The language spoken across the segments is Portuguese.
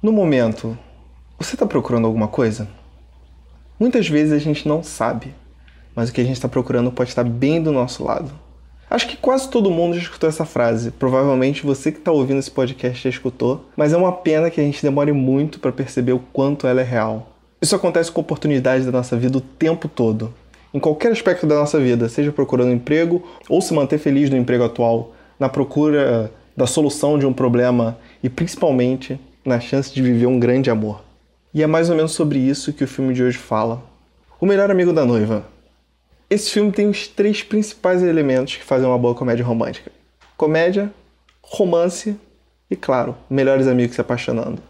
No momento, você está procurando alguma coisa? Muitas vezes a gente não sabe, mas o que a gente está procurando pode estar bem do nosso lado. Acho que quase todo mundo já escutou essa frase. Provavelmente você que está ouvindo esse podcast já escutou, mas é uma pena que a gente demore muito para perceber o quanto ela é real. Isso acontece com oportunidades da nossa vida o tempo todo. Em qualquer aspecto da nossa vida, seja procurando emprego ou se manter feliz no emprego atual, na procura da solução de um problema e principalmente na chance de viver um grande amor. E é mais ou menos sobre isso que o filme de hoje fala. O melhor amigo da noiva. Esse filme tem os três principais elementos que fazem uma boa comédia romântica: comédia, romance e, claro, melhores amigos se apaixonando.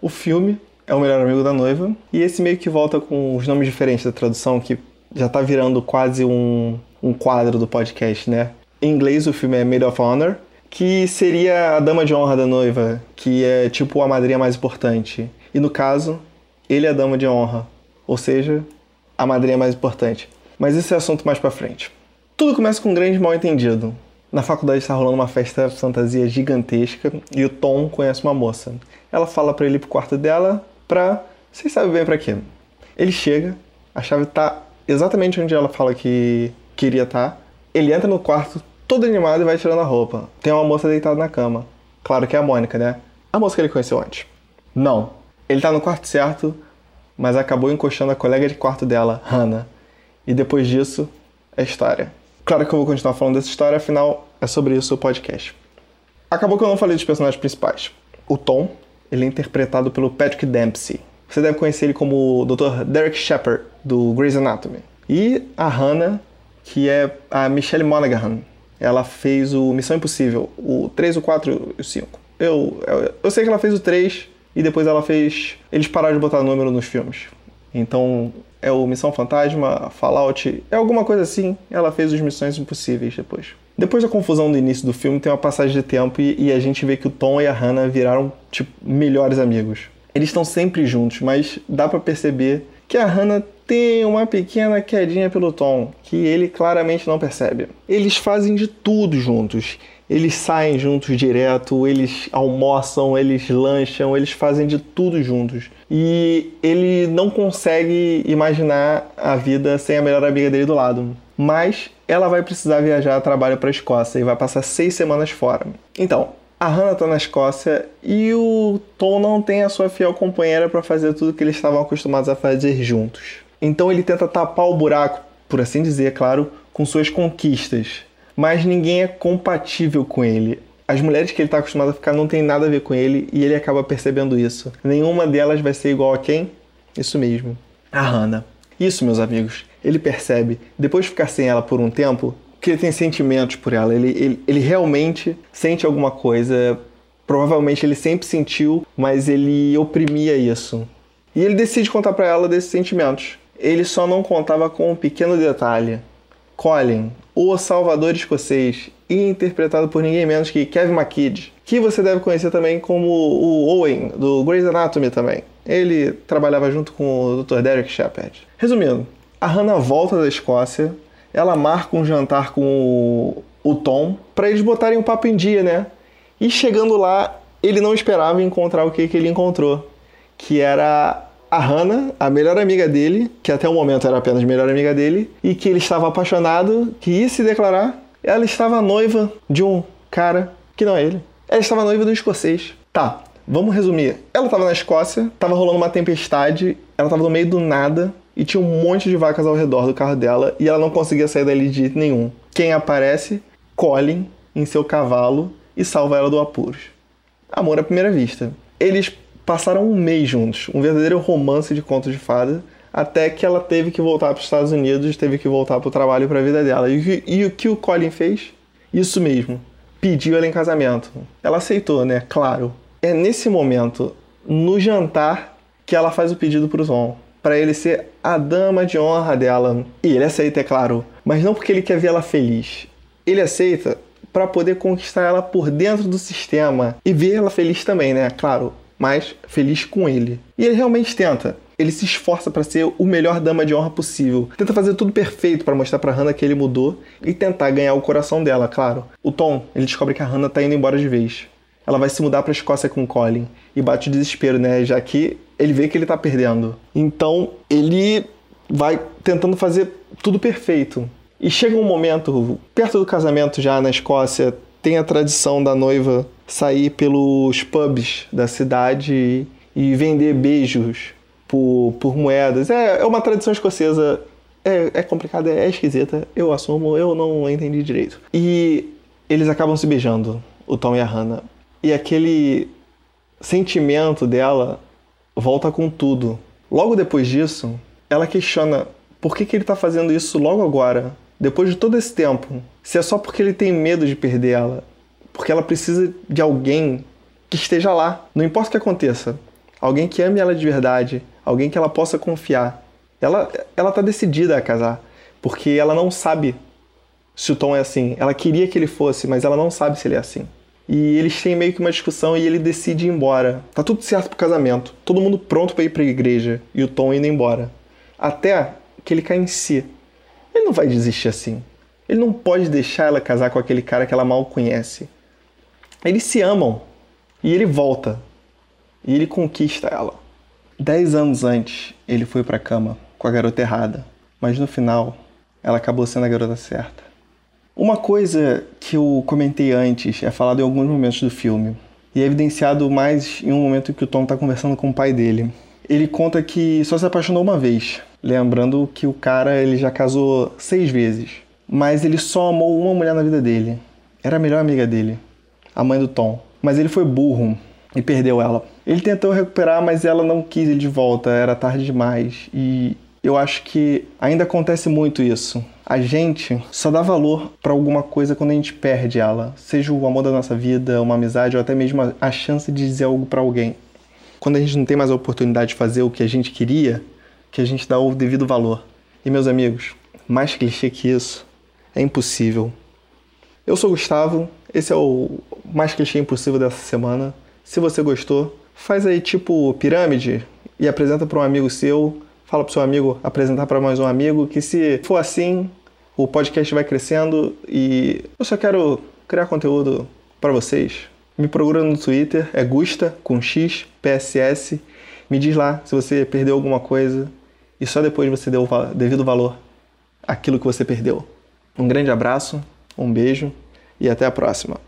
O filme é o melhor amigo da noiva e esse meio que volta com os nomes diferentes da tradução que já tá virando quase um, um quadro do podcast, né? Em inglês o filme é Maid of Honor que seria a dama de honra da noiva, que é tipo a madrinha mais importante. E no caso, ele é a dama de honra, ou seja, a madrinha mais importante. Mas esse é assunto mais para frente. Tudo começa com um grande mal-entendido. Na faculdade está rolando uma festa fantasia gigantesca e o Tom conhece uma moça. Ela fala para ele ir pro quarto dela pra. Vocês sabem bem para quê. Ele chega, a chave tá exatamente onde ela fala que queria estar. Tá. Ele entra no quarto, todo animado e vai tirando a roupa. Tem uma moça deitada na cama. Claro que é a Mônica, né? A moça que ele conheceu antes. Não. Ele tá no quarto certo, mas acabou encostando a colega de quarto dela, Hannah. E depois disso, é história. Claro que eu vou continuar falando dessa história, afinal, é sobre isso o podcast. Acabou que eu não falei dos personagens principais. O Tom, ele é interpretado pelo Patrick Dempsey. Você deve conhecer ele como o Dr. Derek Shepard, do Grey's Anatomy. E a Hannah, que é a Michelle Monaghan, ela fez o Missão Impossível, o 3, o 4 e o 5. Eu, eu, eu sei que ela fez o 3 e depois ela fez. Eles pararam de botar número nos filmes. Então é o Missão Fantasma, Fallout, é alguma coisa assim. Ela fez os Missões Impossíveis depois. Depois da confusão do início do filme, tem uma passagem de tempo e, e a gente vê que o Tom e a Hannah viraram, tipo, melhores amigos. Eles estão sempre juntos, mas dá para perceber que a Hannah tem uma pequena quedinha pelo Tom, que ele claramente não percebe. Eles fazem de tudo juntos. Eles saem juntos direto, eles almoçam, eles lancham, eles fazem de tudo juntos. E ele não consegue imaginar a vida sem a melhor amiga dele do lado. Mas ela vai precisar viajar a trabalho para a Escócia e vai passar seis semanas fora. Então, a Hannah está na Escócia e o Tom não tem a sua fiel companheira para fazer tudo que eles estavam acostumados a fazer juntos. Então ele tenta tapar o buraco, por assim dizer, claro, com suas conquistas. Mas ninguém é compatível com ele. As mulheres que ele está acostumado a ficar não tem nada a ver com ele e ele acaba percebendo isso. Nenhuma delas vai ser igual a quem? Isso mesmo, a Hannah. Isso, meus amigos, ele percebe, depois de ficar sem ela por um tempo, que ele tem sentimentos por ela. Ele, ele, ele realmente sente alguma coisa. Provavelmente ele sempre sentiu, mas ele oprimia isso. E ele decide contar para ela desses sentimentos. Ele só não contava com um pequeno detalhe. Colin, o Salvador escocês, interpretado por ninguém menos que Kevin McKidd, que você deve conhecer também como o Owen, do Grey's Anatomy também. Ele trabalhava junto com o Dr. Derek Shepard. Resumindo, a Hannah volta da Escócia, ela marca um jantar com o, o Tom para eles botarem o um papo em dia, né? E chegando lá, ele não esperava encontrar o que, que ele encontrou, que era a Hannah, a melhor amiga dele, que até o momento era apenas melhor amiga dele, e que ele estava apaixonado, que ia se declarar, ela estava noiva de um cara que não é ele. Ela estava noiva do escocês. Tá, vamos resumir. Ela estava na Escócia, estava rolando uma tempestade, ela estava no meio do nada e tinha um monte de vacas ao redor do carro dela e ela não conseguia sair dali de jeito nenhum. Quem aparece? Colin em seu cavalo e salva ela do apuros. Amor à primeira vista. Eles passaram um mês juntos, um verdadeiro romance de contos de fada, até que ela teve que voltar para os Estados Unidos, teve que voltar para o trabalho para a vida dela. E, e, o que o Colin fez? Isso mesmo, pediu ela em casamento. Ela aceitou, né? Claro. É nesse momento, no jantar, que ela faz o pedido para o Tom, para ele ser a dama de honra dela. E ele aceita, é claro, mas não porque ele quer ver ela feliz. Ele aceita para poder conquistar ela por dentro do sistema e ver ela feliz também, né? Claro, mas feliz com ele. E ele realmente tenta. Ele se esforça para ser o melhor dama de honra possível. Tenta fazer tudo perfeito para mostrar para Hannah que ele mudou e tentar ganhar o coração dela, claro. O Tom, ele descobre que a Hannah tá indo embora de vez. Ela vai se mudar para a Escócia com o Colin e bate o desespero, né? Já que ele vê que ele tá perdendo. Então ele vai tentando fazer tudo perfeito. E chega um momento, perto do casamento já na Escócia, tem a tradição da noiva sair pelos pubs da cidade e vender beijos por, por moedas. É, é uma tradição escocesa, é, é complicada, é esquisita, eu assumo, eu não entendi direito. E eles acabam se beijando, o Tom e a Hannah. E aquele sentimento dela volta com tudo. Logo depois disso, ela questiona por que, que ele está fazendo isso logo agora, depois de todo esse tempo. Se é só porque ele tem medo de perder ela. Porque ela precisa de alguém que esteja lá. Não importa o que aconteça. Alguém que ame ela de verdade. Alguém que ela possa confiar. Ela, ela tá decidida a casar. Porque ela não sabe se o Tom é assim. Ela queria que ele fosse, mas ela não sabe se ele é assim. E eles têm meio que uma discussão e ele decide ir embora. Tá tudo certo pro casamento. Todo mundo pronto para ir pra igreja. E o Tom indo embora. Até que ele cai em si. Ele não vai desistir assim. Ele não pode deixar ela casar com aquele cara que ela mal conhece. Eles se amam. E ele volta. E ele conquista ela. Dez anos antes, ele foi pra cama com a garota errada. Mas no final, ela acabou sendo a garota certa. Uma coisa que eu comentei antes é falado em alguns momentos do filme e é evidenciado mais em um momento em que o Tom está conversando com o pai dele. Ele conta que só se apaixonou uma vez, lembrando que o cara ele já casou seis vezes, mas ele só amou uma mulher na vida dele. Era a melhor amiga dele, a mãe do Tom. Mas ele foi burro e perdeu ela. Ele tentou recuperar, mas ela não quis ele de volta, era tarde demais. E eu acho que ainda acontece muito isso. A gente só dá valor para alguma coisa quando a gente perde ela, seja o amor da nossa vida, uma amizade ou até mesmo a chance de dizer algo para alguém. Quando a gente não tem mais a oportunidade de fazer o que a gente queria, que a gente dá o devido valor. E meus amigos, mais clichê que isso é impossível. Eu sou o Gustavo, esse é o mais clichê impossível dessa semana. Se você gostou, faz aí tipo pirâmide e apresenta para um amigo seu fala para seu amigo apresentar para mais um amigo, que se for assim, o podcast vai crescendo e eu só quero criar conteúdo para vocês. Me procura no Twitter, é Gusta com X, PSS. Me diz lá se você perdeu alguma coisa e só depois você deu o devido valor àquilo que você perdeu. Um grande abraço, um beijo e até a próxima.